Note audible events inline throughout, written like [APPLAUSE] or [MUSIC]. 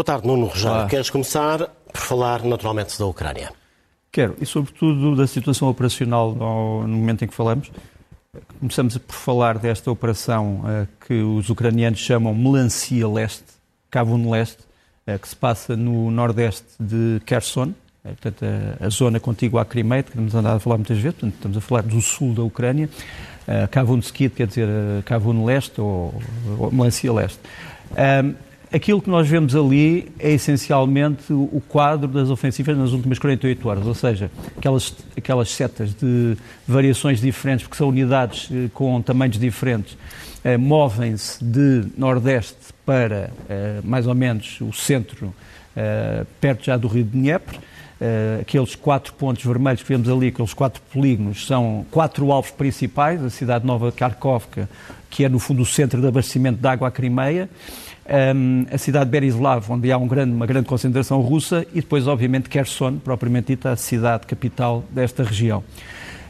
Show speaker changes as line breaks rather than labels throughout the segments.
Boa tarde, Nuno Rogério. Queres começar por falar naturalmente da Ucrânia?
Quero, e sobretudo da situação operacional no momento em que falamos. Começamos por falar desta operação uh, que os ucranianos chamam Melancia Leste, Kavun Leste, uh, que se passa no nordeste de Kherson, uh, portanto, a, zona contígua à Crimeia, que temos andado a falar muitas vezes, portanto, estamos a falar do sul da Ucrânia, uh, Kavunskid, quer dizer Kavun Leste ou, ou Melancia Leste. Aquilo que nós vemos ali é essencialmente o quadro das ofensivas nas últimas 48 horas, ou seja, aquelas, aquelas setas de variações diferentes, porque são unidades eh, com tamanhos diferentes, eh, movem-se de nordeste para eh, mais ou menos o centro, perto já do rio de Dnieper. Aqueles quatro pontos vermelhos que vemos ali, aqueles quatro polígonos, são quatro alvos principais, a cidade nova Kharkovka, que é no fundo o centro de abastecimento de água à Crimeia, um, a cidade de Berislav, onde há um grande, uma grande concentração russa, e depois, obviamente, Kherson, propriamente dita, a cidade capital desta região.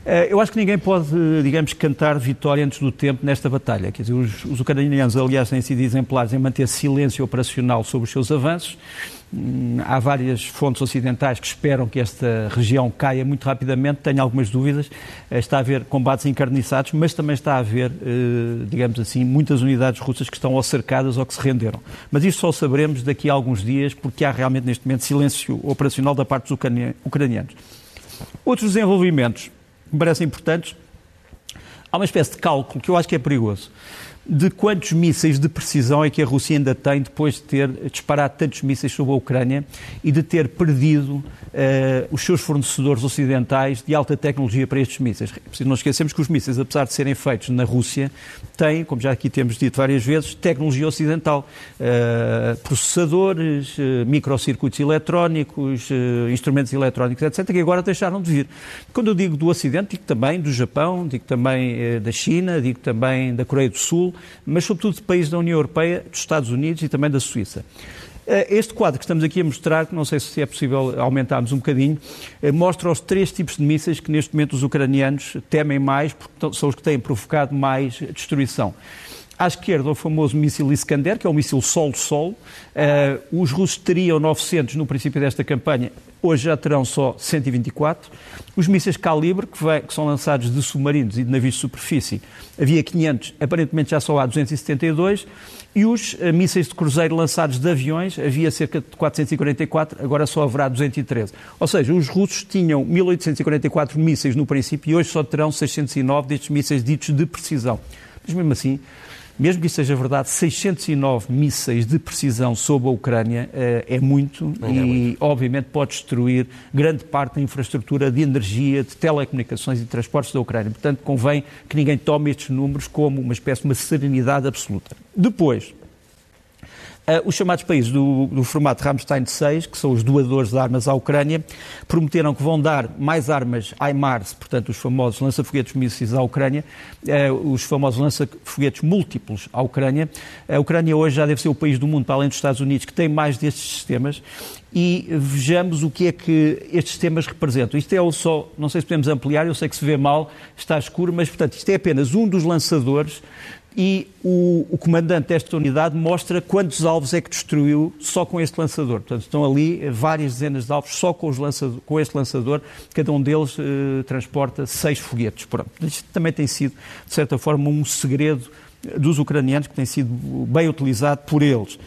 Uh, eu acho que ninguém pode, digamos, cantar vitória antes do tempo nesta batalha. Quer dizer, os, os ucranianos, aliás, têm sido exemplares em manter silêncio operacional sobre os seus avanços há várias fontes ocidentais que esperam que esta região caia muito rapidamente. Tenho algumas dúvidas. Eh, está a haver combates encarniçados, mas também está a haver, eh, digamos assim, muitas unidades russas que estão ou cercadas ou que se renderam. Mas isto só saberemos daqui a alguns dias, porque há realmente neste momento silêncio operacional da parte dos ucranianos. Outros desenvolvimentos que me parecem importantes. Há uma espécie de cálculo que eu acho que é perigoso de quantos mísseis de precisão é que a Rússia ainda tem depois de ter disparado tantos mísseis sobre a Ucrânia e de ter perdido uh, os seus fornecedores ocidentais de alta tecnologia para estes mísseis. É não esquecermos que os mísseis, apesar de serem feitos na Rússia, têm, como já aqui temos dito várias vezes, tecnologia ocidental. Uh, processadores, uh, microcircuitos eletrónicos, instrumentos eletrónicos, etc., que agora deixaram de vir. Quando eu digo do Ocidente, digo também do Japão, digo também da China, digo também da Coreia do Sul, mas sobretudo de países da União Europeia, dos Estados Unidos e também da Suíça. Eh, este quadro que estamos aqui a mostrar, não sei se é possível aumentarmos um bocadinho, eh, mostra os três tipos de mísseis que neste momento os ucranianos temem mais, porque são os que têm provocado mais destruição. À esquerda, o famoso míssil Iskander, que é um míssil solo-solo. Uh, os russos teriam 900 no princípio desta campanha, hoje já terão só 124. Os mísseis calibre, que, vem, que, são lançados de submarinos e de navios de superfície, havia 500, aparentemente já só há 272. E os uh, mísseis de cruzeiro lançados de aviões, havia cerca de 444, agora só haverá 213. Ou seja, os russos tinham 1844 mísseis no princípio e hoje só terão 609 destes mísseis ditos de precisão. Mas mesmo assim, mesmo que isso seja verdade, 609 mísseis de precisão sobre a Ucrânia uh, é muito é e, muito. obviamente, pode destruir grande parte da infraestrutura de energia, de telecomunicações e de transportes da Ucrânia. Portanto, convém que ninguém tome estes números como uma espécie de uma serenidade absoluta. Depois, os chamados países do, do formato Ramstein 6, que são os doadores de armas à Ucrânia, prometeram que vão dar mais armas HIMARS, portanto, os famosos lança-foguetes mísseis à Ucrânia, uh, os famosos lança-foguetes múltiplos à Ucrânia. A Ucrânia hoje já deve ser o país do mundo, para além dos Estados Unidos, que tem mais destes sistemas e vejamos o que é que estes sistemas representam. Isto é o só, não sei se podemos ampliar, eu sei que se vê mal, está escuro, mas portanto isto é apenas um dos lançadores e o, o, comandante desta unidade mostra quantos alvos é que destruiu só com este lançador. Portanto, estão ali várias dezenas de alvos só com, lançador, com este lançador, cada um deles eh, transporta seis foguetes. Pronto. Isto também tem sido, de certa forma, um segredo dos ucranianos que tem sido bem utilizado por eles.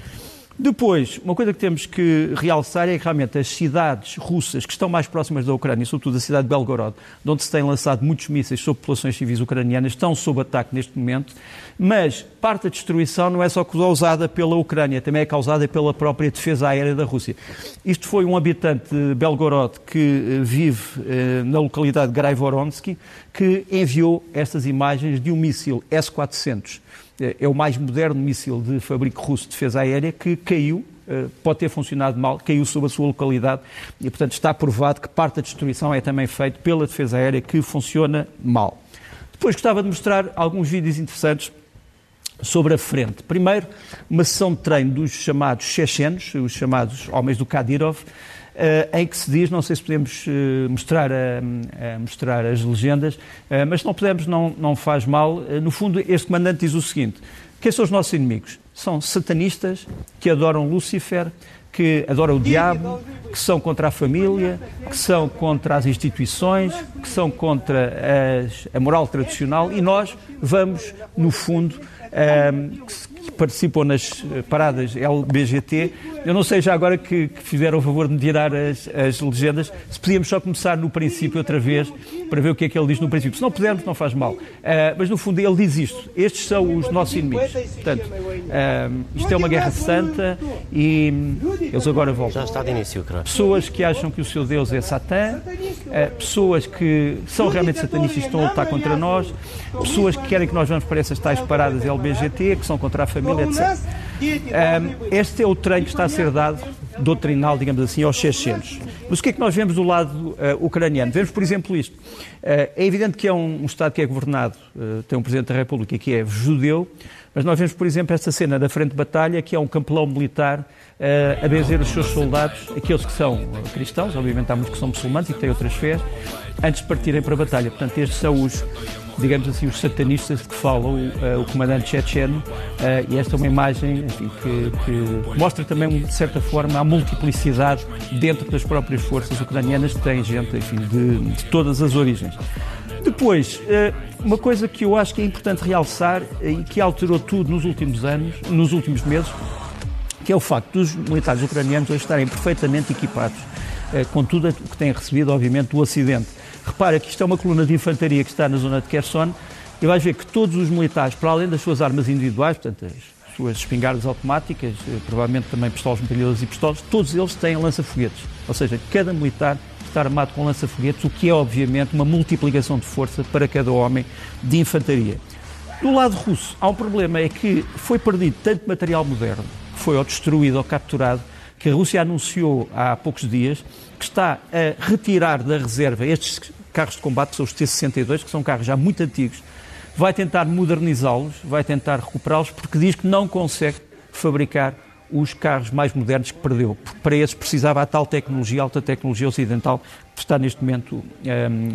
Depois, uma coisa que temos que realçar é que realmente as cidades russas que estão mais próximas da Ucrânia, sobretudo a cidade de Belgorod, de onde se têm lançado muitos mísseis sobre populações civis ucranianas, estão sob ataque neste momento, mas parte da destruição não é só causada pela Ucrânia, também é causada pela própria defesa aérea da Rússia. Isto foi um habitante de Belgorod que eh, vive eh, na localidade de Graivoronsky, que enviou estas imagens de um míssil S-400 é o mais moderno míssil de fabrico russo de defesa aérea que caiu eh, pode ter funcionado mal, caiu sobre a sua localidade e, portanto, está provado que parte da destruição é também feita pela defesa aérea que funciona mal. Depois gostava de mostrar alguns vídeos interessantes sobre a frente. Primeiro, uma sessão de treino dos chamados chechenos, os chamados homens do Kadyrov, Uh, em que se diz, não sei se podemos uh, mostrar, uh, mostrar as legendas, mas se não podemos, não, não faz mal. no fundo, este comandante diz o seguinte: quem são os nossos inimigos? São satanistas que adoram Lúcifer, que adoram o diabo, que são contra a família, que são contra as instituições, que são contra as, a moral tradicional e nós vamos, no fundo, um, que participam nas paradas LBGT. Eu não sei já agora que, que fizeram o favor de tirar as, as, legendas, se podíamos só começar no princípio outra vez, para ver o que é que ele diz no princípio. Se não pudermos, não faz mal. Uh, mas no fundo ele diz isto: estes são os nossos inimigos. Portanto, uh, isto é uma guerra santa e eles agora voltam.
Já está de início, creio.
Pessoas que acham que o seu Deus é Satã, uh, pessoas que são realmente satanistas estão a lutar contra nós, pessoas que querem que nós vamos para essas tais paradas LBGT, que são contra a família, etc. este é o treino que está a ser dado, doutrinal, digamos assim, aos chechenos. Mas o que é que nós vemos do lado uh, ucraniano? Vemos, por exemplo, isto. Uh, é evidente que é um, um, Estado que é governado, uh, tem um Presidente da República que é judeu, mas nós vemos, por exemplo, esta cena da frente de batalha, que é um capelão militar a benzer os seus soldados, aqueles que são cristãos, obviamente há muitos que são muçulmanos e que têm outras fés, antes de partirem para a batalha. Portanto, estes são os, digamos assim, os satanistas de que fala o, uh, o comandante checheno, uh, e esta é uma imagem enfim, que, que, mostra também, de certa forma, a multiplicidade dentro das próprias forças ucranianas, que têm gente, enfim, de, de todas as origens. Depois, uh, uma coisa que eu acho que é importante realçar e que alterou tudo nos últimos anos, nos últimos meses, que é o facto dos militares ucranianos hoje estarem perfeitamente equipados com tudo o que têm recebido, obviamente, do Ocidente. Repara que isto é uma coluna de infantaria que está na zona de Kherson e vais ver que todos os militares, para além das suas armas individuais, portanto, as suas espingardas automáticas, eh, provavelmente também pistolas metralhadoras e pistolas, todos eles têm lança-foguetes. Ou seja, cada militar está armado com lança-foguetes, o que é, obviamente, uma multiplicação de força para cada homem de infantaria. Do lado russo, há um problema, é que foi perdido tanto material moderno, foi ou destruído ou capturado, que a Rússia anunciou há poucos dias que está a retirar da reserva estes carros de combate, que são os T-62, que são carros já muito antigos, vai tentar modernizá-los, vai tentar recuperá-los, porque diz que não consegue fabricar os carros mais modernos que perdeu. Porque para esses precisava a tal tecnologia, alta tecnologia ocidental, que está neste momento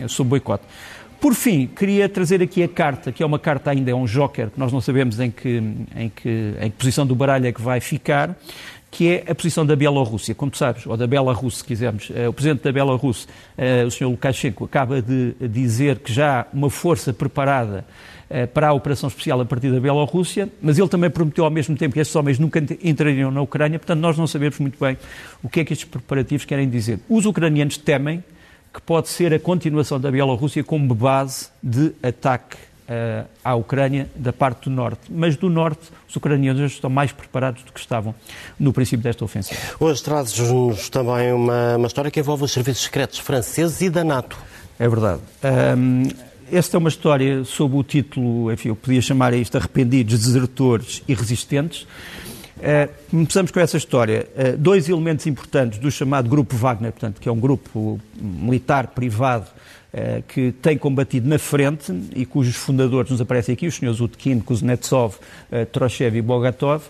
um, sob boicote. Por fim, queria trazer aqui a carta, que é uma carta ainda, é um joker, que nós não sabemos em que, em que, em que posição do baralho é que vai ficar, que é a posição da Bielorrússia. Como tu sabes, ou da Belarus, se quisermos, eh, o presidente da Belarus, eh, o Sr. Lukashenko, acaba de dizer que já há uma força preparada para a operação especial a partir da Bielorrússia, mas ele também prometeu ao mesmo tempo que estes homens nunca entrariam na Ucrânia, portanto nós não sabemos muito bem o que é que estes preparativos querem dizer. Os ucranianos temem que pode ser a continuação da Bielorrússia como base de ataque uh, à Ucrânia da parte do norte. Mas do norte, os ucranianos estão mais preparados do que estavam no princípio desta ofensiva.
Hoje trazes-nos também uma, uma, história que envolve os serviços secretos franceses e da NATO.
É verdade. Um, esta é uma história sob o título, enfim, eu podia chamar isto Arrependidos, Desertores e Resistentes. Uh, começamos com essa história. Uh, dois elementos importantes do chamado Grupo Wagner, portanto, que é um grupo militar privado que tem combatido na frente e cujos fundadores nos aparecem aqui, os senhores Utkin, Kuznetsov, uh, Troshev e Bogatov.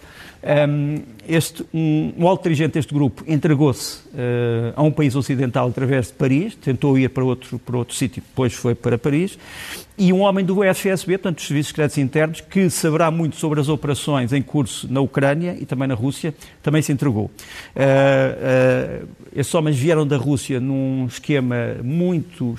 Este, um, um alto dirigente deste grupo entregou-se uh, a um país ocidental através de Paris, tentou ir para outro, para outro sítio, depois foi para Paris, e um homem do FSB, portanto, dos Serviços Secretos Internos, que saberá muito sobre as operações em curso na Ucrânia e também na Rússia, também se entregou. Uh, uh, esses homens vieram da Rússia num esquema muito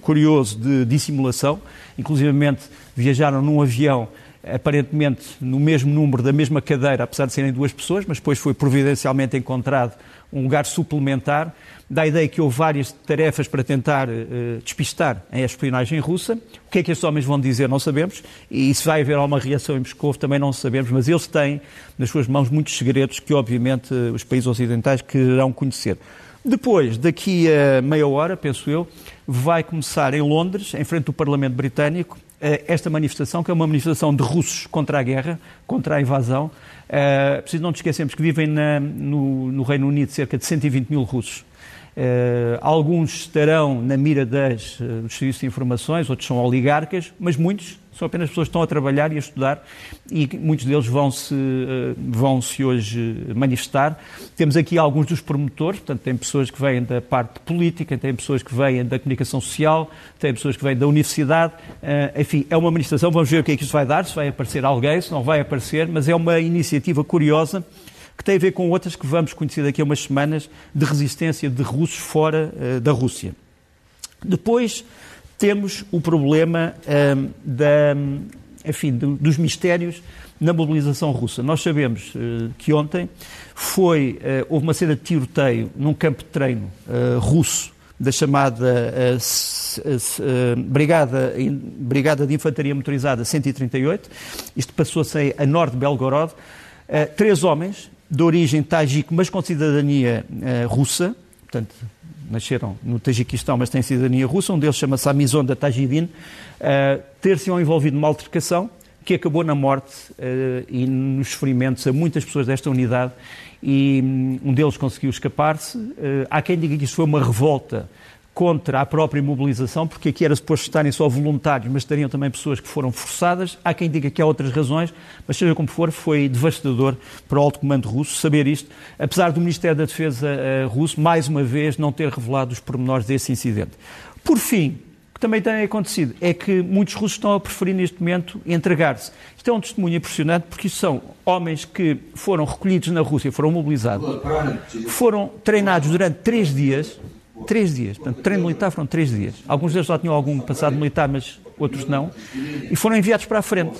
curioso de dissimulação, inclusivamente viajaram num avião aparentemente no mesmo número da mesma cadeira, apesar de serem duas pessoas, mas depois foi providencialmente encontrado um lugar suplementar. Dá a ideia que houve várias tarefas para tentar uh, despistar a espionagem russa. O que é que estes homens vão dizer, não sabemos. E se vai haver alguma reação em Moscou, também não sabemos. Mas eles têm nas suas mãos muitos segredos que, obviamente, os países ocidentais quererão conhecer. Depois, daqui a meia hora, penso eu, vai começar em Londres, em frente do Parlamento Britânico, eh, esta manifestação, que é uma manifestação de russos contra a guerra, contra a invasão. Uh, preciso não nos esquecermos que vivem na, no, no, Reino Unido cerca de 120 mil russos. Uh, alguns estarão na mira das, uh, dos serviços de informações, outros são oligarcas, mas muitos são apenas pessoas que estão a trabalhar e a estudar e muitos deles vão-se eh, vão -se hoje manifestar. Temos aqui alguns dos promotores, portanto, tem pessoas que vêm da parte política, tem pessoas que vêm da comunicação social, tem pessoas que vêm da universidade. Enfim, é uma manifestação, vamos ver o que é que isto vai dar, se vai aparecer alguém, se não vai aparecer, mas é uma iniciativa curiosa que tem a ver com outras que vamos conhecer daqui a umas semanas de resistência de russos fora uh, da Rússia. Depois temos o problema uh, da, enfim, do, dos mistérios na mobilização russa. Nós sabemos uh, que ontem foi, uh, houve uma cena de tiroteio num campo de treino uh, russo da chamada Brigada, Brigada de Infantaria Motorizada 138. Isto passou-se a norte de Belgorod. Três homens de origem tajico, mas com cidadania russa, portanto, nasceram no Tajiquistão, mas têm cidadania russa. Um deles chama-se Amizonda Tajidin. ter-se envolvido numa altercação que acabou na morte uh, e nos ferimentos a muitas pessoas desta unidade e um, um deles conseguiu escapar-se. Uh, há quem diga que isto foi uma revolta contra a própria mobilização, porque aqui era suposto estarem só voluntários, mas estariam também pessoas que foram forçadas. Há quem diga que há outras razões, mas seja como for, foi devastador para o alto comando russo saber isto, apesar do Ministério da Defesa uh, russo, mais uma vez, não ter revelado os pormenores desse incidente. Por fim, que também tem acontecido é que muitos russos estão a preferir neste momento entregar-se. Isto é um testemunho impressionante porque são homens que foram recolhidos na Rússia, foram mobilizados, foram treinados durante três dias, três dias, portanto, treino militar foram três dias. Alguns deles já tinham algum passado militar, mas outros não, e foram enviados para a frente.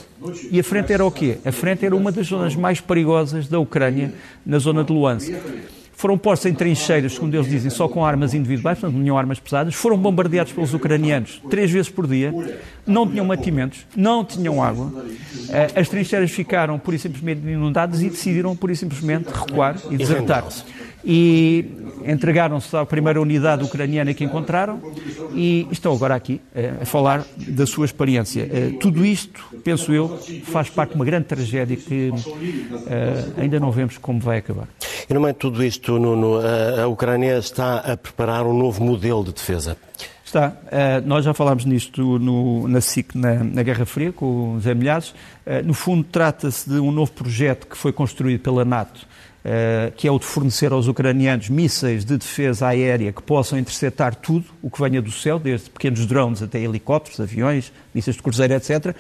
E a frente era o quê? A frente era uma das zonas mais perigosas da Ucrânia, na zona de Luansk foram postos em trincheiras, segundo eles dizem, só com armas individuais, portanto não tinham armas pesadas, foram bombardeados pelos ucranianos três vezes por dia, não tinham mantimentos, não tinham água, eh, as trincheiras ficaram pura e simplesmente inundadas e decidiram pura e simplesmente recuar e desertar-se e entregaram-se à primeira unidade ucraniana que encontraram e estão agora aqui eh, a falar da sua experiência. Eh, tudo isto, penso eu, faz parte de uma grande tragédia que ainda não vemos como vai acabar.
E no meio de tudo isto, Nuno, a Ucrânia está a preparar um novo modelo de defesa.
Está. Uh, nós já falámos nisto no, na SIC, na, na, Guerra Fria, com o Zé Milhares. Uh, no fundo, trata-se de um novo projeto que foi construído pela NATO, uh, que é o de fornecer aos ucranianos mísseis de defesa aérea que possam interceptar tudo o que venha do céu, desde pequenos drones até helicópteros, aviões, mísseis de cruzeiro, etc.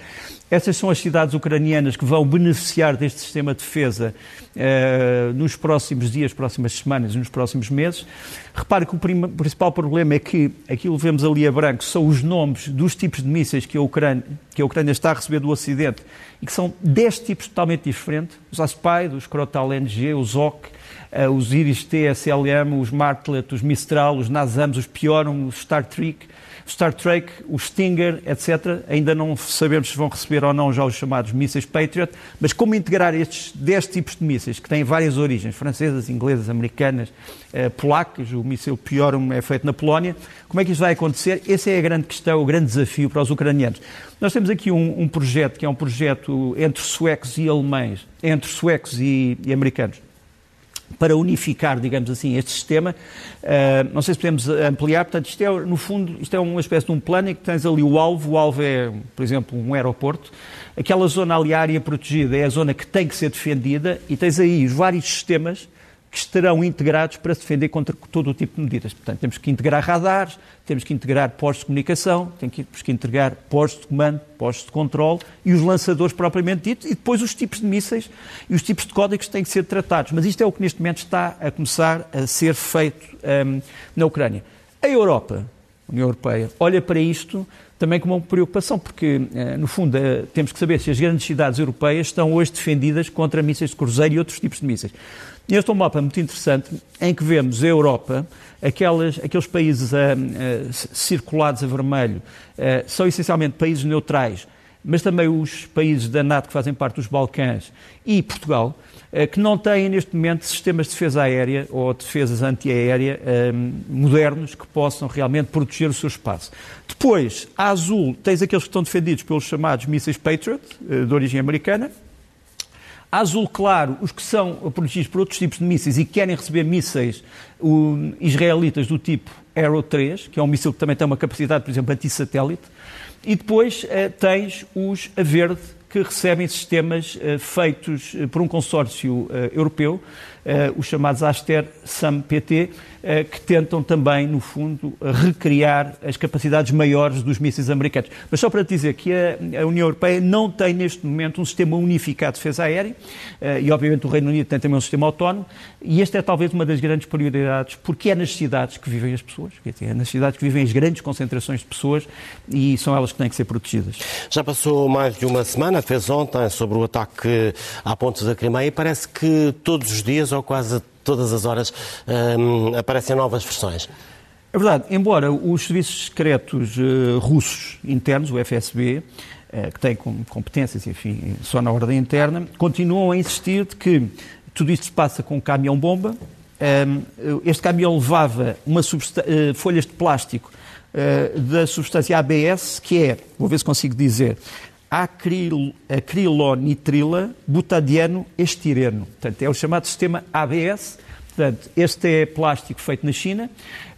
Essas são as cidades ucranianas que vão beneficiar deste sistema de defesa uh, nos próximos dias, próximas semanas, nos próximos meses. Repare que o principal problema é que aquilo que vemos ali a branco são os nomes dos tipos de mísseis que a Ucrânia, que a Ucrânia está a receber do Ocidente e que são 10 tipos totalmente diferentes. Os Aspide, os Crotal NG, os OC, uh, os Iris-T, SLM, os Martlet, os Mistral, os Nazams, os Piorum, os Star Trek Star Trek, o Stinger, etc. Ainda não sabemos se vão receber ou não já os chamados mísseis Patriot, mas como integrar estes 10 tipos de mísseis, que têm várias origens, francesas, inglesas, americanas, eh, polacas, o míssil Piorum é feito na Polónia, como é que isso vai acontecer? Essa é a grande questão, o grande desafio para os ucranianos. Nós temos aqui um, um projeto que é um projeto entre suecos e alemães, entre suecos e, e americanos, para unificar, digamos assim, este sistema. Uh, não sei se podemos ampliar, portanto, isto é, no fundo, isto é uma espécie de um plano em que tens ali o alvo, o alvo é, por exemplo, um aeroporto, aquela zona ali, a área protegida, é a zona que tem que ser defendida e tens aí os vários sistemas que estarão integrados para se defender contra todo o tipo de medidas. Portanto, temos que integrar radares, temos que integrar postos de comunicação, temos que integrar postos de comando, postos de controle e os lançadores propriamente ditos, e depois os tipos de mísseis e os tipos de códigos têm que ser tratados. Mas isto é o que neste momento está a começar a ser feito um, na Ucrânia. A Europa, a União Europeia, olha para isto também com uma preocupação, porque, eh, no fundo, eh, temos que saber se as grandes cidades europeias estão hoje defendidas contra mísseis de cruzeiro e outros tipos de mísseis. Este é um mapa muito interessante em que vemos a Europa, aquelas, aqueles países uh, uh, circulados a vermelho, uh, são essencialmente países neutrais, mas também os países da NATO que fazem parte dos Balcãs e Portugal, que não têm neste momento sistemas de defesa aérea ou defesas antiaérea modernos que possam realmente proteger o seu espaço. Depois, a azul, tens aqueles que estão defendidos pelos chamados mísseis Patriot, de origem americana, azul claro, os que são protegidos por outros tipos de mísseis e querem receber mísseis israelitas do tipo Arrow 3, que é um míssil que também tem uma capacidade, por exemplo, anti-satélite. E depois eh, tens os a verde, que recebem sistemas eh, feitos eh, por um consórcio europeu, os chamados Aster SAM PT, que tentam também, no fundo, recriar as capacidades maiores dos mísseis americanos. Mas só para dizer que a, União Europeia não tem neste momento um sistema unificado de defesa aérea e, obviamente, o Reino Unido tem também um sistema autónomo e esta é talvez uma das grandes prioridades, porque é nas cidades que vivem as pessoas, é nas cidades que vivem as grandes concentrações de pessoas e são elas que têm que ser protegidas.
Já passou mais de uma semana, fez ontem, sobre o ataque à ponte da Crimeia e parece que todos os dias, ou quase todas as horas, hum, aparecem novas versões.
É verdade, embora os serviços secretos uh, russos internos, o FSB, uh, eh, que têm competências, enfim, só na ordem interna, continuam a insistir de que tudo isto se passa com um caminhão-bomba. Um, este caminhão levava uma uh, folhas de plástico da substância ABS, que é, vou ver se consigo dizer, acril, acrilonitrila butadieno estireno. Portanto, é o chamado sistema ABS. Portanto, este é plástico feito na China.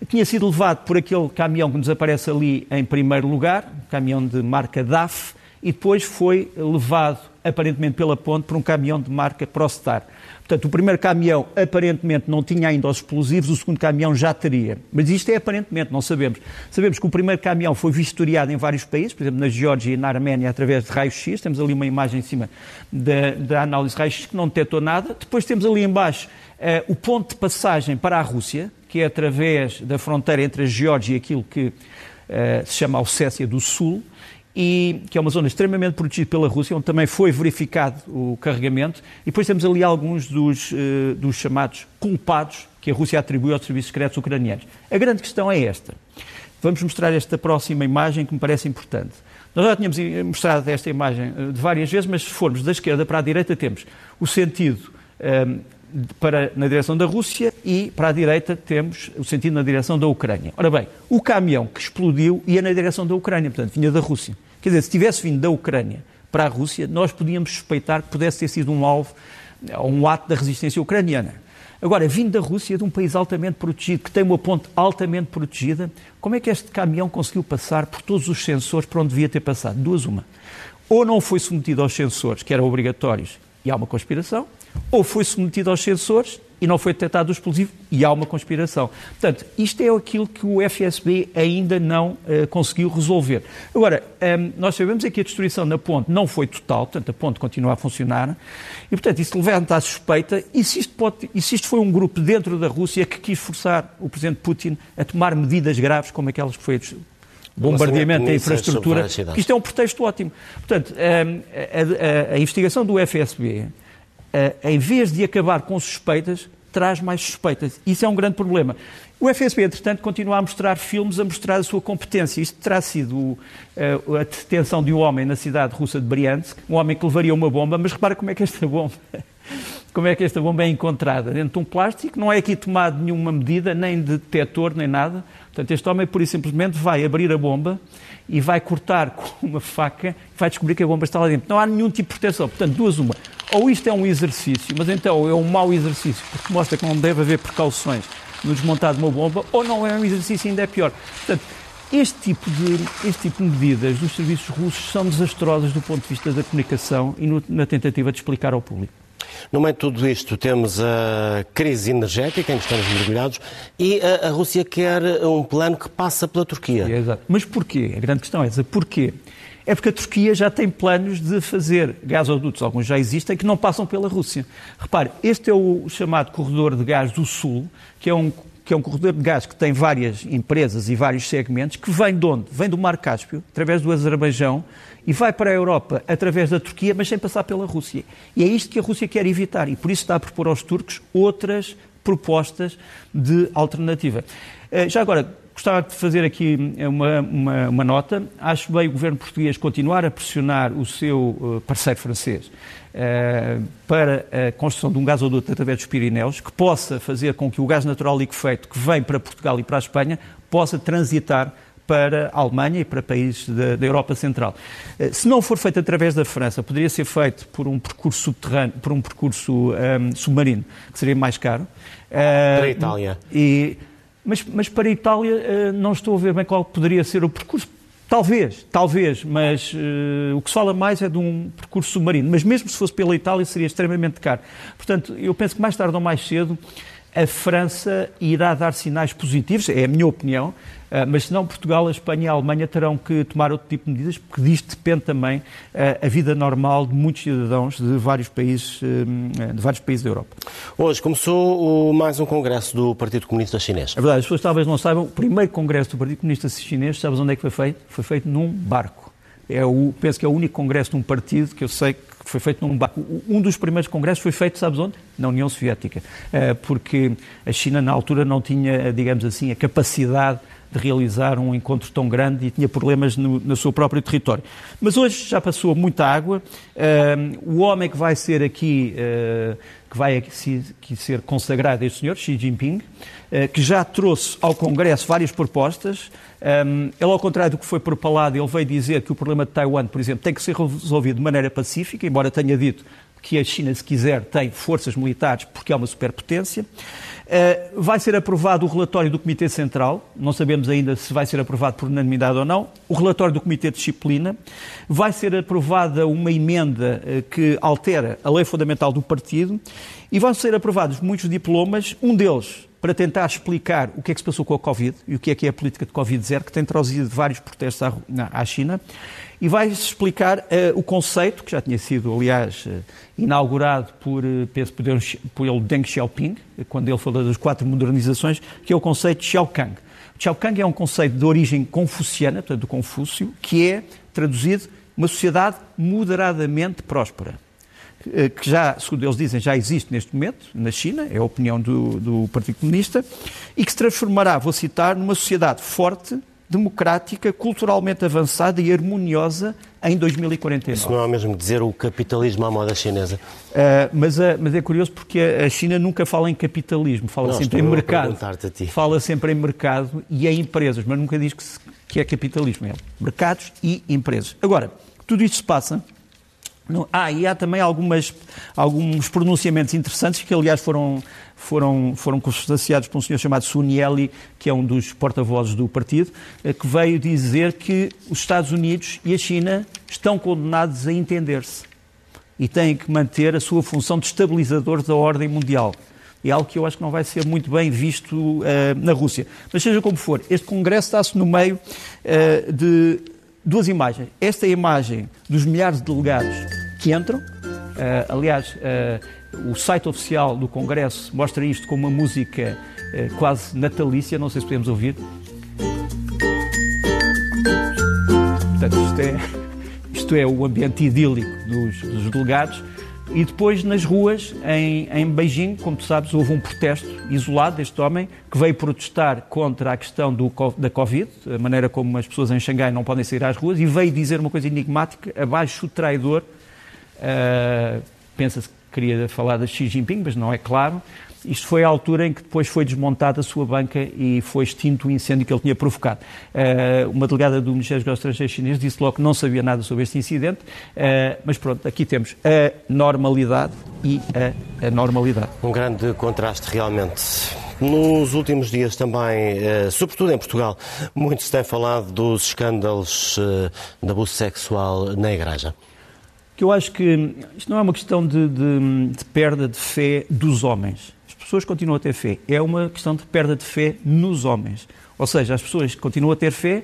Tinha sido levado por aquele caminhão que nos aparece ali em primeiro lugar, um caminhão de marca DAF, e depois foi levado, aparentemente pela ponte, por um caminhão de marca Prostar. Portanto, o primeiro caminhão aparentemente não tinha ainda os explosivos, o segundo caminhão já teria. Mas isto é aparentemente, não sabemos. Sabemos que o primeiro caminhão foi vistoriado em vários países, por exemplo, na Geórgia e na Arménia, através de raios-x. Temos ali uma imagem em cima da, da análise raios-x que não detectou nada. Depois temos ali embaixo uh, o ponto de passagem para a Rússia, que é através da fronteira entre a Geórgia e aquilo que uh, se chama a Ossécia do Sul e que é uma zona extremamente protegida pela Rússia, onde também foi verificado o carregamento. E depois temos ali alguns dos, uh, dos chamados culpados que a Rússia atribui aos serviços secretos ucranianos. A grande questão é esta. Vamos mostrar esta próxima imagem que me parece importante. Nós já tínhamos mostrado esta imagem eh, de várias vezes, mas se formos da esquerda para a direita, temos o sentido um, ehm, para, na direção da Rússia e para a direita temos o sentido na direção da Ucrânia. Ora bem, o caminhão que explodiu ia na direção da Ucrânia, portanto, vinha da Rússia. Quer dizer, se tivesse vindo da Ucrânia para a Rússia, nós podíamos suspeitar que pudesse ter sido um alvo, um ato da resistência ucraniana. Agora, vindo da Rússia, de um país altamente protegido, que tem uma ponte altamente protegida, como é que este caminhão conseguiu passar por todos os sensores para onde devia ter passado? Duas uma. Ou não foi submetido aos sensores, que eram obrigatórios, e há uma conspiração, ou foi submetido aos sensores e não foi detectado o explosivo e há uma conspiração. Portanto, isto é aquilo que o FSB ainda não uh, conseguiu resolver. Agora, um, ehm, nós sabemos é que a destruição na ponte não foi total, portanto, a ponte continua a funcionar, e, portanto, isso levanta a suspeita, e se isto, pode, e se isto foi um grupo dentro da Rússia que quis forçar o Presidente Putin a tomar medidas graves como aquelas que foi bombardeamento da infraestrutura, isto é um pretexto ótimo. Portanto, ehm, a, a, a, investigação do FSB em vez de acabar com suspeitas, traz mais suspeitas. Isso é um grande problema. O FSB, entretanto, continua a mostrar filmes, a mostrar a sua competência. Isto terá sido uh, a detenção de um homem na cidade russa de Briansk, um homem que levaria uma bomba, mas repara como é que esta bomba, como é que esta bomba é encontrada dentro de um plástico, não é aqui tomado nenhuma medida, nem de detector, nem nada. Portanto, este homem, por e simplesmente, vai abrir a bomba e vai cortar com [LAUGHS] uma faca e vai descobrir que a bomba está lá dentro. Não há nenhum tipo de proteção. Portanto, duas uma. Ou isto é um exercício, mas então é um mau exercício, porque mostra que não deve haver precauções no desmontar de uma bomba, ou não é um exercício ainda é pior. Portanto, este tipo, de, este tipo de medidas dos serviços russos são desastrosas do ponto de vista da comunicação e no, na tentativa de explicar ao público.
No meio de tudo isto, temos a crise energética em que estamos mergulhados e a, Rússia quer um plano que passa pela Turquia.
É, exato. Mas porquê? A grande questão é essa. Porquê? É porque a Turquia já tem planos de fazer gasodutos, alguns já existem, que não passam pela Rússia. Repare, este é o chamado corredor de gás do Sul, que é um que é um corredor de gás que tem várias empresas e vários segmentos, que vem de onde? Vem do Mar Cáspio, através do Azerbaijão, e vai para a Europa através da Turquia, mas sem passar pela Rússia. E é isto que a Rússia quer evitar, e por isso está a propor aos turcos outras propostas de alternativa. Eh, já agora, gostava de fazer aqui uma, uma, uma, nota. Acho bem o governo português continuar a pressionar o seu eh, parceiro francês uh, para a construção de um gasoduto através dos Pirineus, que possa fazer com que o gás natural liquefeito que vem para Portugal e para a Espanha possa transitar para a Alemanha e para países da, da, Europa Central. Eh, se não for feito através da França, poderia ser feito por um percurso subterrâneo, por um percurso um, ehm, submarino, que seria mais caro.
Para a Itália.
E, mas, mas, para a Itália eh, não estou a ver bem qual poderia ser o percurso Talvez, talvez, mas uh, o que se fala mais é de um percurso submarino. Mas mesmo se fosse pela Itália, seria extremamente caro. Portanto, eu penso que mais tarde ou mais cedo a França irá dar sinais positivos, é a minha opinião, ah, mas senão Portugal, a Espanha e a Alemanha terão que tomar outro tipo de medidas, porque disto depende também ah, a vida normal de muitos cidadãos de vários países, ah, de vários países da Europa.
Hoje começou mais um congresso do Partido Comunista Chinês.
É verdade, as pessoas talvez não saibam, o primeiro congresso do Partido Comunista Chinês, sabes onde é que foi feito? Foi feito num barco. É o, penso que é o único congresso de um partido que eu sei que foi feito num. Um dos primeiros congressos foi feito, sabes onde? Na União Soviética. Eh, porque a China, na altura, não tinha, digamos assim, a capacidade de realizar um encontro tão grande e tinha problemas no, no seu próprio território. Mas hoje já passou muita água. Uh, o homem que vai ser aqui, uh, que vai aqui, ser consagrado é o senhor, Xi Jinping, uh, que já trouxe ao Congresso várias propostas. Um, ele, ao contrário do que foi propalado, ele veio dizer que o problema de Taiwan, por exemplo, tem que ser resolvido de maneira pacífica, embora tenha dito que a China, se quiser, tem forças militares porque é uma superpotência. Uh, vai ser aprovado o relatório do Comitê Central, não sabemos ainda se vai ser aprovado por unanimidade ou não, o relatório do Comitê de Disciplina, vai ser aprovada uma emenda uh, que altera a lei fundamental do partido. E vão ser aprovados muitos diplomas, um deles para tentar explicar o que é que se passou com a Covid e o que é que é a política de Covid-0, que tem trazido vários protestos à, China, e vai-se explicar uh, o conceito, que já tinha sido, aliás, uh, inaugurado por, uh, penso, por, por Deng Xiaoping, quando ele falou das quatro modernizações, que é o conceito de Xiaokang. Xiaokang é um conceito de origem confuciana, portanto, do Confúcio, que é, traduzido, uma sociedade moderadamente próspera. Eh, que já, segundo eles dizem, já existe neste momento na China, é a opinião do, do Partido Comunista, e que se transformará, vou citar, numa sociedade forte, democrática, culturalmente avançada e harmoniosa em 2049.
Isso não é o mesmo dizer o capitalismo à moda chinesa?
Uh, mas, uh, mas, é curioso porque a China nunca fala em capitalismo, fala não, sempre em mercado. Fala sempre em mercado e em empresas, mas nunca diz que, se, que é capitalismo. É mercados e empresas. Agora, tudo isto se passa ah, e há também algumas, alguns pronunciamentos interessantes que, aliás, foram, foram, foram por um senhor chamado Sunieli, que é um dos porta-vozes do partido, eh, que veio dizer que os Estados Unidos e a China estão condenados a entender-se e têm que manter a sua função de estabilizadores da ordem mundial. É algo que eu acho que não vai ser muito bem visto uh, na Rússia. Mas seja como for, este Congresso está-se no meio uh, de duas imagens. Esta é a imagem dos milhares de delegados que entram. Uh, aliás, uh, o site oficial do Congresso mostra isto com uma música uh, quase natalícia, não sei se podemos ouvir. Portanto, isto é, isto é o ambiente idílico dos, dos delegados. E depois, nas ruas, em, em Beijing, como tu sabes, houve um protesto isolado deste homem que veio protestar contra a questão do, da Covid, a maneira como as pessoas em Xangai não podem sair às ruas, e veio dizer uma coisa enigmática: abaixo o traidor. Uh, Pensa-se que queria falar de Xi Jinping, mas não é claro. Isto foi a altura em que depois foi desmontada a sua banca e foi extinto o incêndio que ele tinha provocado. Uh, uma delegada do Ministério dos Estrangeiros chinês disse logo que não sabia nada sobre este incidente, uh, mas pronto, aqui temos a normalidade e a anormalidade.
Um grande contraste realmente. Nos últimos dias também, uh, sobretudo em Portugal, muito se tem falado dos escândalos de abuso sexual na Igreja
que eu acho que isto não é uma questão de, de, de, perda de fé dos homens pessoas continuam a ter fé. É uma questão de perda de fé nos homens. Ou seja, as pessoas continuam a ter fé,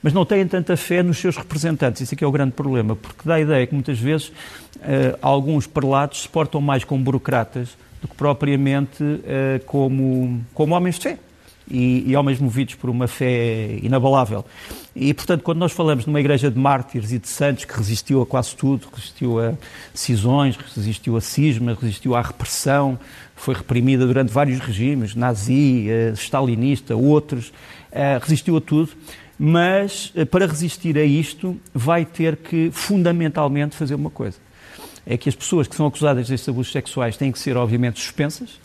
mas não têm tanta fé nos seus representantes. Isso aqui é o grande problema, porque dá a ideia que muitas vezes uh, alguns prelados se portam mais como burocratas do que propriamente uh, como, como homens de fé e, e homens movidos por uma fé inabalável. E, portanto, quando nós falamos de uma igreja de mártires e de santos que resistiu a quase tudo, resistiu a cisões, resistiu a cismas, resistiu à repressão, foi reprimida durante vários regimes, nazi, uh, stalinista, outros, uh, resistiu a tudo, mas uh, para resistir a isto vai ter que fundamentalmente fazer uma coisa. É que as pessoas que são acusadas destes abusos sexuais têm que ser, obviamente, suspensas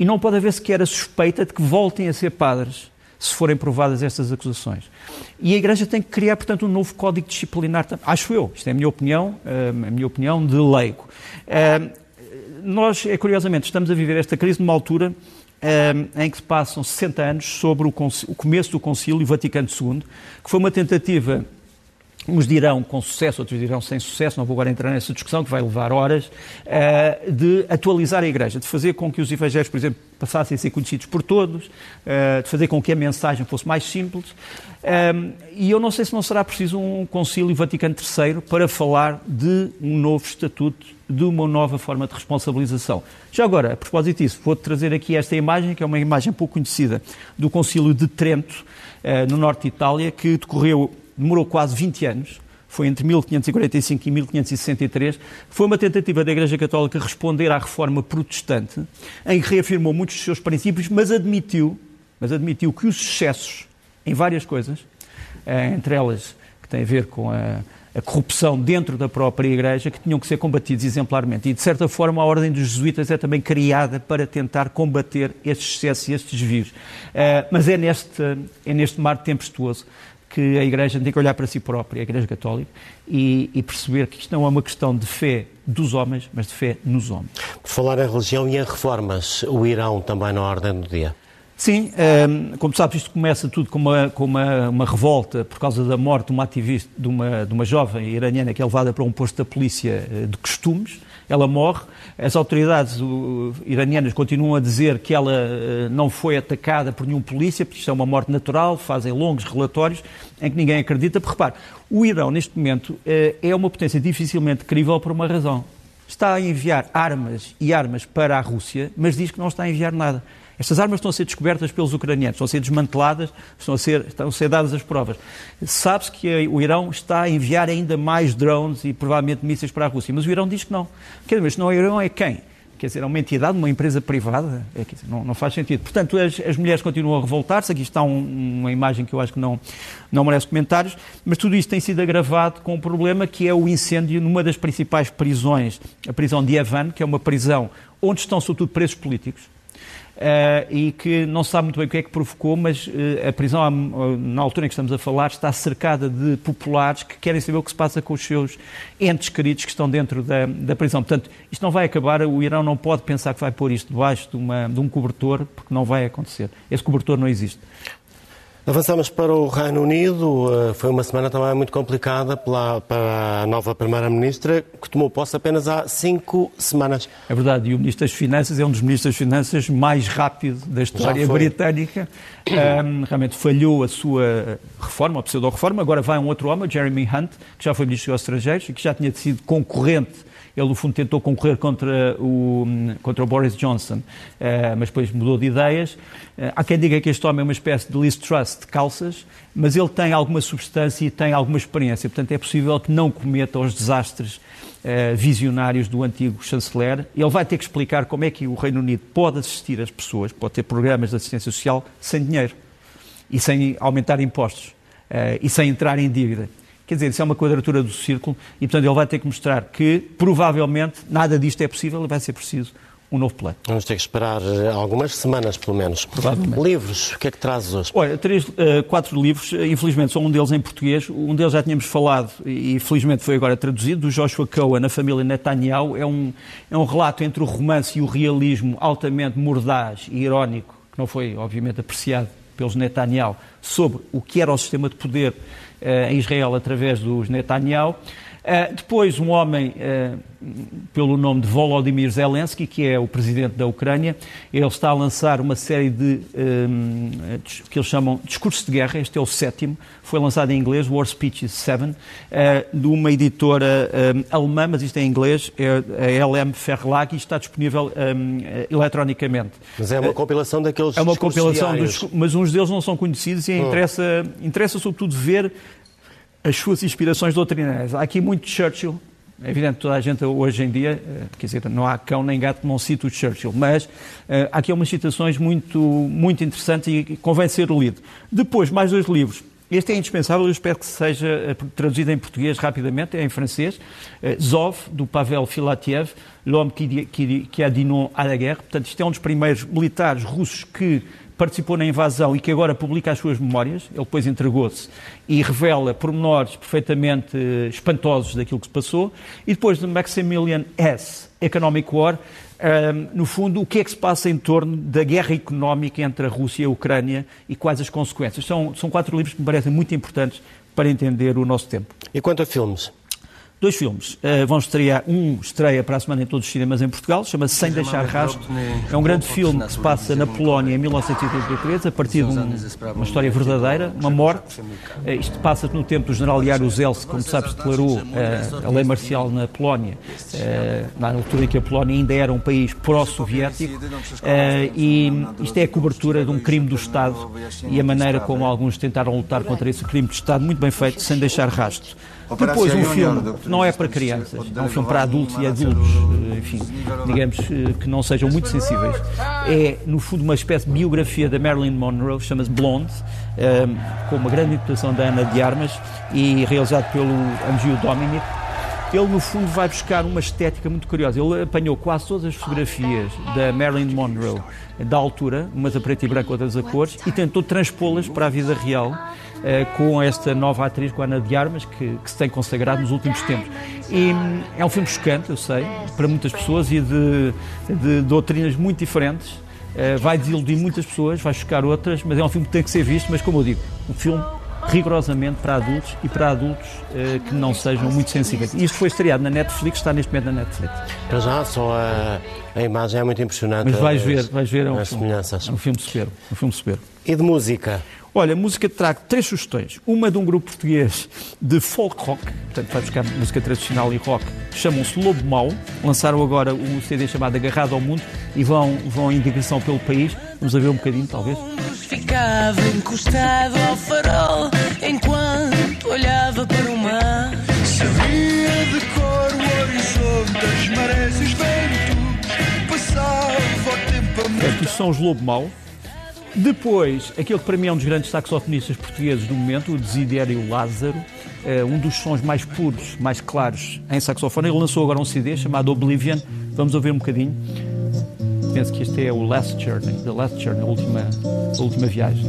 e não pode haver sequer a suspeita de que voltem a ser padres se forem provadas estas acusações. E a Igreja tem que criar, portanto, um novo código disciplinar, acho eu, isto é a minha opinião, a minha opinião de leigo nós, é, curiosamente, estamos a viver esta crise numa altura em que se passam 60 anos sobre o começo do Concílio Vaticano II, que foi uma tentativa uns dirão com sucesso, outros dirão sem sucesso, não vou agora entrar nessa discussão que vai levar horas, eh, de atualizar a Igreja, de fazer com que os evangelhos, por exemplo, passassem a ser conhecidos por todos, eh, de fazer com que a mensagem fosse mais simples. Eh, e eu não sei se não será preciso um Concílio Vaticano III para falar de um novo estatuto, de uma nova forma de responsabilização. Já agora, a propósito disso, vou trazer aqui esta imagem, que é uma imagem pouco conhecida, do Concílio de Trento, no norte de Itália, que decorreu demorou quase 20 anos, foi entre 1545 e 1563, foi uma tentativa da Igreja Católica responder à reforma protestante, em que reafirmou muitos dos seus princípios, mas admitiu, mas admitiu que os excessos em várias coisas, eh, entre elas que têm a ver com a, a corrupção dentro da própria Igreja, que tinham que ser combatidos exemplarmente. E, de certa forma, a Ordem dos Jesuítas é também criada para tentar combater estes excessos e estes desvios. Uh, mas é neste, é neste mar tempestuoso que a Igreja tem que olhar para si própria, a Igreja Católica, e, e, perceber que isto não é uma questão de fé dos homens, mas de fé nos homens.
Por falar em religião e em reformas, o Irão também na ordem do dia?
Sim, um, como sabes, isto começa tudo com, uma, com uma, uma, revolta por causa da morte de uma ativista, de uma, de uma jovem iraniana que é levada para um posto da polícia eh, de costumes. Ela morre. As autoridades iranianas continuam a dizer que ela eh, não foi atacada por nenhum polícia, porque isto é uma morte natural, fazem longos relatórios em que ninguém acredita. Porque, repare, o Irão, neste momento, eh, é uma potência dificilmente crível por uma razão. Está a enviar armas e armas para a Rússia, mas diz que não está a enviar nada. Estas armas estão a ser descobertas pelos ucranianos, estão a ser desmanteladas, estão a ser, estão a ser dadas as provas. Sabe-se que o Irão está a enviar ainda mais drones e provavelmente mísseis para a Rússia, mas o Irão diz que não. Quer dizer, não o Irão é quem? Quer dizer, é uma entidade, uma empresa privada? É, dizer, não, não, faz sentido. Portanto, as, as mulheres continuam a revoltar-se. Aqui está um, uma imagem que eu acho que não, não merece comentários, mas tudo isto tem sido agravado com um problema que é o incêndio numa das principais prisões, a prisão de Evan, que é uma prisão onde estão, sobretudo, presos políticos e que não se sabe muito bem o que é que provocou, mas uh, a prisão, na altura em que estamos a falar, está cercada de populares que querem saber o que se passa com os seus entes queridos que estão dentro da, da prisão. Portanto, isto não vai acabar, o Irão não pode pensar que vai pôr isto debaixo de, uma, de um cobertor, porque não vai acontecer. Esse cobertor não existe.
Avançamos para o Reino Unido. Eh, foi uma semana também muito complicada para a nova Primeira-Ministra, que tomou posse apenas há cinco semanas.
É verdade, e o Ministro das Finanças é um dos Ministros das Finanças mais rápido da história britânica. Um, realmente falhou a sua reforma, a pseudo-reforma. Agora vai um outro homem, Jeremy Hunt, que já foi Ministro dos Estrangeiros e que já tinha sido concorrente ele, no fundo, tentou concorrer contra o, contra o Boris Johnson, eh, mas depois mudou de ideias. Eh, há quem diga que este homem é uma espécie de Liz Truss de calças, mas ele tem alguma substância e tem alguma experiência. Portanto, é possível que não cometa os desastres eh, visionários do antigo chanceler. Ele vai ter que explicar como é que o Reino Unido pode assistir as pessoas, pode ter programas de assistência social sem dinheiro e sem aumentar impostos e sem entrar em dívida. Quer dizer, isso é uma quadratura do círculo e, portanto, ele vai ter que mostrar que, provavelmente, nada disto é possível e vai ser preciso um novo plano.
Vamos ter que esperar eh, algumas semanas, pelo menos.
Provavelmente.
Livros, o que é que trazes hoje?
Olha, três, uh, quatro livros, infelizmente só um deles em português, um deles já tínhamos falado e felizmente foi agora traduzido, do Joshua Cohen, A Família Netanyahu. É um, é um relato entre o romance e o realismo altamente mordaz e irónico, que não foi, obviamente, apreciado pelos Netanyahu, sobre o que era o sistema de poder eh, em Israel através dos Netanyahu. Uh, depois, um homem uh, pelo nome de Volodymyr Zelensky, que é o presidente da Ucrânia, ele está a lançar uma série de um, que eles chamam discursos de guerra. Este é o sétimo, foi lançado em inglês, War Speeches 7, uh, de uma editora um, alemã, mas isto é em inglês, é a LM Verlag e está disponível um, eletronicamente.
Mas é uma compilação daqueles
É uma compilação, dos, mas uns deles não são conhecidos e hum. interessa, interessa sobretudo ver as suas inspirações doutrinárias. Há aqui muito Churchill, é evidente que toda a gente hoje em dia, eh, quer dizer, não há cão nem gato que não cite o Churchill, mas uh, há aqui umas citações muito, muito interessantes e convém ser lido. Depois, mais dois livros. Este é indispensável, eu espero que seja eh, traduzido em português rapidamente, é em francês. Zov, do Pavel Filatiev, L'homme qui a dit non à la guerre. Portanto, isto é um dos primeiros militares russos que participou na invasão e que agora publica as suas memórias, ele depois entregou-se e revela pormenores perfeitamente eh, espantosos daquilo que se passou, e depois de Maximilian S. Economic War, no fundo, o que é que se passa em torno da guerra económica entre a Rússia e a Ucrânia e quais as consequências. São, são quatro livros que me parecem muito importantes para entender o nosso tempo.
E quanto a filmes?
Dois filmes. Uh, vão estrear, um estreia para a semana em todos os cinemas em Portugal, chama-se Sem Deixar Rastro. É um grande filme que se passa na Polónia em 1983, a partir de um, uma história verdadeira, uma morte. Uh, isto passa no tempo do general Jaruzelski, como sabes, declarou uh, a lei marcial na Polónia, na altura em que a Polónia ainda era um país pró-soviético, e isto é a cobertura de um crime do Estado e a maneira como alguns tentaram lutar contra esse crime de Estado, muito bem feito, sem deixar rastro. Depois, um filme não é para crianças, é um filme para adultos e adultos, eh, enfim, digamos eh, que não sejam muito sensíveis. É, no fundo, uma espécie de biografia da Marilyn Monroe, chama-se Blonde, eh, com uma grande interpretação da Ana de Armas e realizado pelo Angio Dominic. Ele, no fundo, vai buscar uma estética muito curiosa. Ele apanhou quase todas as fotografias da Marilyn Monroe da altura, umas a preto e branco, outras a cores, e tentou transpô-las para a vida real eh, com esta nova atriz, com a Ana de Armas, que, que, se tem consagrado nos últimos tempos. E hum, é um filme chocante, eu sei, para muitas pessoas e de, de doutrinas muito diferentes. Uh, vai desiludir muitas pessoas, vai chocar outras, mas é um filme que tem que ser visto. Mas, como eu digo, um filme rigorosamente para adultos e para adultos uh, que não sejam muito sensíveis. Isto foi estreado na Netflix, está neste momento na Netflix.
Para já, só a, a imagem é muito impressionante.
Mas vais ver, vais ver, é um,
filme,
é um filme superbo, um filme superbo.
E de música?
Olha, música trago três sugestões. Uma de um grupo português de folk rock, portanto vai buscar música tradicional e rock, chamam-se Lobo Mau. Lançaram agora um CD chamado Agarrado ao Mundo e vão, vão em digressão pelo país. Vamos a ver um bocadinho, talvez. Ficava encostado ao farol enquanto olhava para o mar. Sabia de cor o horizonte, as marés e os ventos. Passava o tempo a Portanto, são os Lobo Mau. Depois, aquele que para mim é um dos grandes saxofonistas portugueses do momento, o Desidério Lázaro, é um dos sons mais puros, mais claros em saxofone. Ele lançou agora um CD chamado Oblivion. Vamos ouvir um bocadinho. Penso que este é o Last Journey, The Last Journey, a última, a última viagem.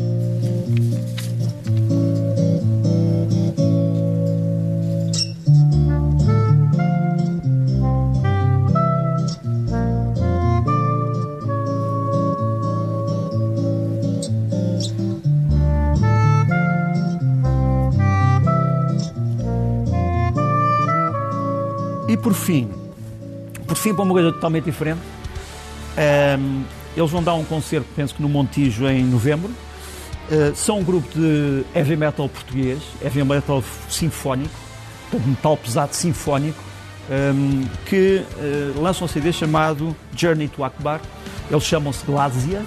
E por fim, por fim, para uma coisa totalmente diferente, um, eles vão dar um concerto, penso que no Montijo, em novembro. Uh, são um grupo de heavy metal português, heavy metal sinfónico, metal pesado sinfónico, um, que uh, lançam um CD chamado Journey to Akbar. Eles chamam-se Glazia.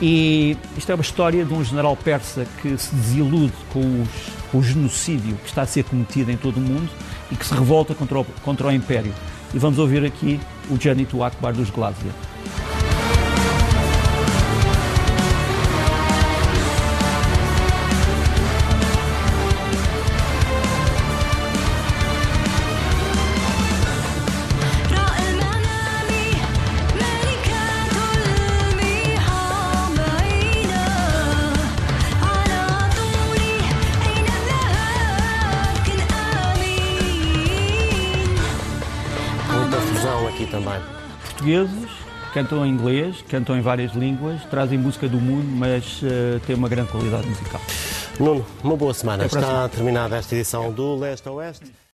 E isto é uma história de um general persa que se desilude com, os, com o genocídio que está a ser cometido em todo o mundo e que se revolta contra o, contra o Império. E vamos ouvir aqui o Journey to Akbar dos Glazia. Cantam em inglês, cantam em várias línguas, trazem música do mundo, mas uh, têm uma grande qualidade musical.
Nuno, uma boa semana. Está terminada esta edição do Leste a Oeste.